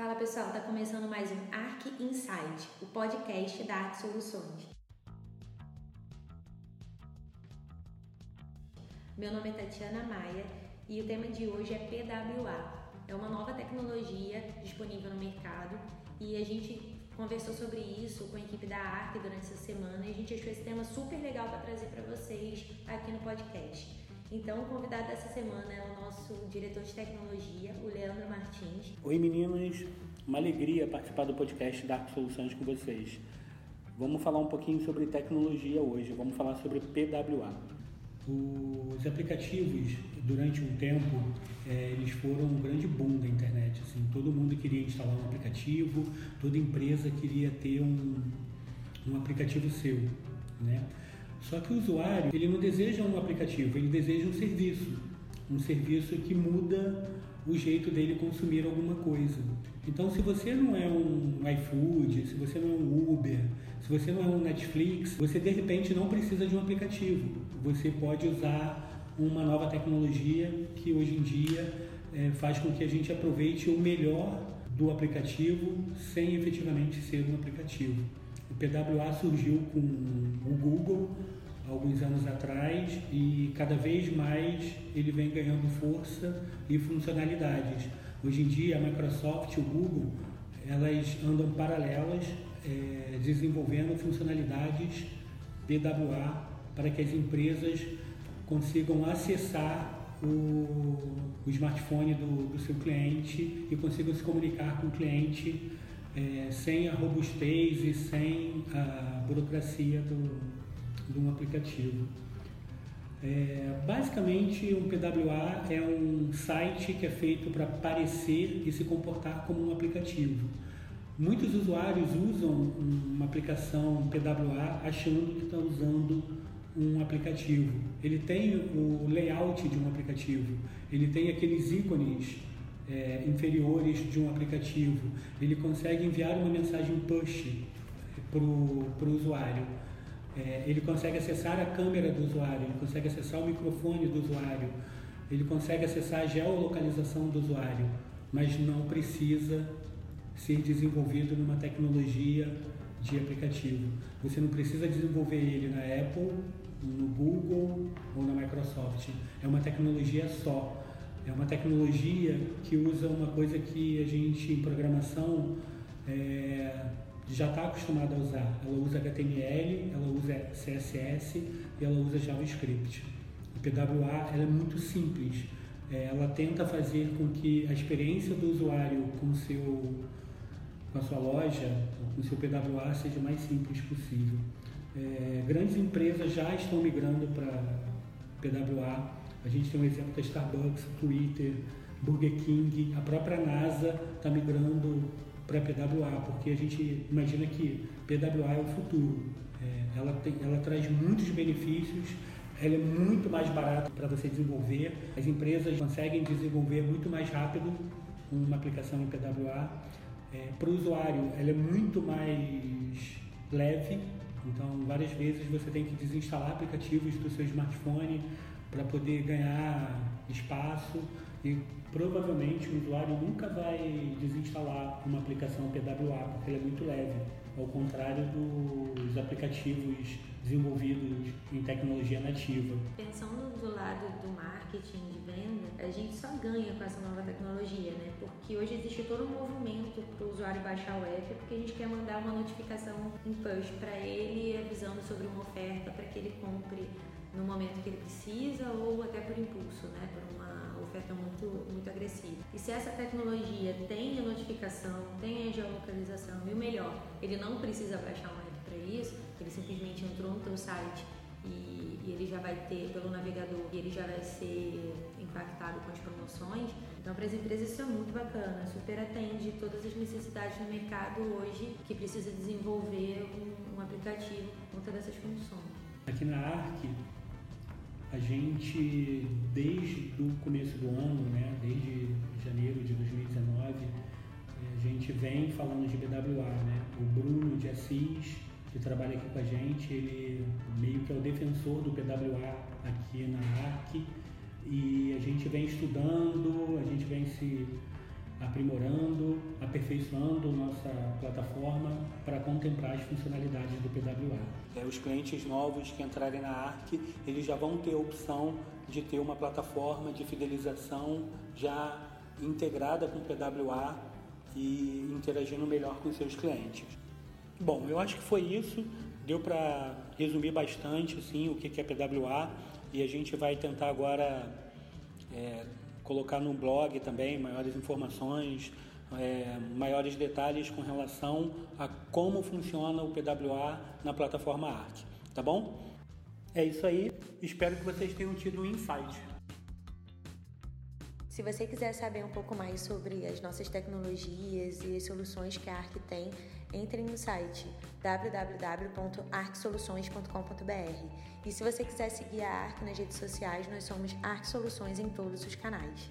Fala pessoal, está começando mais um Arc Insight, o podcast da Arc Soluções. Meu nome é Tatiana Maia e o tema de hoje é PWA. É uma nova tecnologia disponível no mercado e a gente conversou sobre isso com a equipe da ARC durante essa semana e a gente achou esse tema super legal para trazer para vocês aqui no podcast. Então, o convidado dessa semana é o nosso diretor de tecnologia, o Leandro Martins. Oi, meninos. Uma alegria participar do podcast Dark Soluções com vocês. Vamos falar um pouquinho sobre tecnologia hoje. Vamos falar sobre PWA. Os aplicativos, durante um tempo, é, eles foram um grande boom da internet. Assim, todo mundo queria instalar um aplicativo, toda empresa queria ter um, um aplicativo seu, né? Só que o usuário, ele não deseja um aplicativo, ele deseja um serviço. Um serviço que muda o jeito dele consumir alguma coisa. Então, se você não é um iFood, se você não é um Uber, se você não é um Netflix, você de repente não precisa de um aplicativo. Você pode usar uma nova tecnologia que hoje em dia é, faz com que a gente aproveite o melhor do aplicativo sem efetivamente ser um aplicativo. O PWA surgiu com o Google alguns anos atrás e cada vez mais ele vem ganhando força e funcionalidades. Hoje em dia a Microsoft e o Google elas andam paralelas é, desenvolvendo funcionalidades PWA para que as empresas consigam acessar o, o smartphone do, do, seu cliente e consigam se comunicar com o cliente é, sem a robustez e sem a burocracia do, de um aplicativo. É, basicamente, um PWA é um site que é feito para parecer e se comportar como um aplicativo. Muitos usuários usam uma aplicação PWA achando que estão usando um aplicativo. Ele tem o layout de um aplicativo, ele tem aqueles ícones é, inferiores de um aplicativo, ele consegue enviar uma mensagem push para o usuário. É, ele consegue acessar a câmera do usuário, ele consegue acessar o microfone do usuário, ele consegue acessar a geolocalização do usuário, mas não precisa ser desenvolvido numa tecnologia de aplicativo. Você não precisa desenvolver ele na Apple, no Google ou na Microsoft. É uma tecnologia só. É uma tecnologia que usa uma coisa que a gente em programação é, já está acostumada a usar. Ela usa HTML, ela usa CSS e ela usa JavaScript. O PWA é muito simples. É, ela tenta fazer com que a experiência do usuário com, seu, com a sua loja, com o seu PWA, seja o mais simples possível. É, grandes empresas já estão migrando para PWA. A gente tem um exemplo da Starbucks, Twitter, Burger King, a própria NASA está migrando para PWA, porque a gente imagina que PWA é o futuro. É, ela, tem, ela traz muitos benefícios, ela é muito mais barata para você desenvolver. As empresas conseguem desenvolver muito mais rápido uma aplicação em PWA. É, para o usuário, ela é muito mais leve, então várias vezes você tem que desinstalar aplicativos do seu smartphone para poder ganhar espaço e provavelmente o usuário nunca vai desinstalar uma aplicação PWA porque ela é muito leve, ao contrário dos aplicativos desenvolvidos em tecnologia nativa. Pensando do lado do marketing de venda, a gente só ganha com essa nova tecnologia, né? Porque hoje existe todo um movimento para o usuário baixar o app porque a gente quer mandar uma notificação em push para ele avisando sobre uma oferta para que ele compre no momento que ele precisa ou até por impulso, né? Por uma oferta muito, muito agressiva. E se essa tecnologia tem a notificação, tem a geolocalização e o melhor, ele não precisa baixar um app para isso, ele simplesmente entrou no teu site e, e, ele já vai ter pelo navegador e ele já vai ser impactado com as promoções. Então, para as empresas isso é muito bacana, super atende todas as necessidades no mercado hoje que precisa desenvolver um, um aplicativo com todas essas funções. Aqui na ARC, a gente, desde o começo do ano, né, desde janeiro de 2019, eh, a gente vem falando de BWA. Né? O Bruno de Assis, que trabalha aqui com a gente, ele meio que é o defensor do PWA aqui na ARC e a gente vem estudando, a gente vem se aprimorando, aperfeiçoando nossa plataforma para contemplar as funcionalidades do PWA. É, os clientes novos que entrarem na ARC, eles já vão ter a opção de ter uma plataforma de fidelização já integrada com o PWA e interagindo melhor com seus clientes. Bom, eu acho que foi isso. Deu para resumir bastante assim, o que é PWA e a gente vai tentar agora é, colocar no blog também maiores informações, é, maiores detalhes com relação a como funciona o PWA na plataforma Arc, tá bom? É isso aí, espero que vocês tenham tido um insight. Se você quiser saber um pouco mais sobre as nossas tecnologias e as soluções que a Arc tem, entre no site www.arcsoluções.com.br. E se você quiser seguir a Arc nas redes sociais, nós somos Arc Soluções em todos os canais.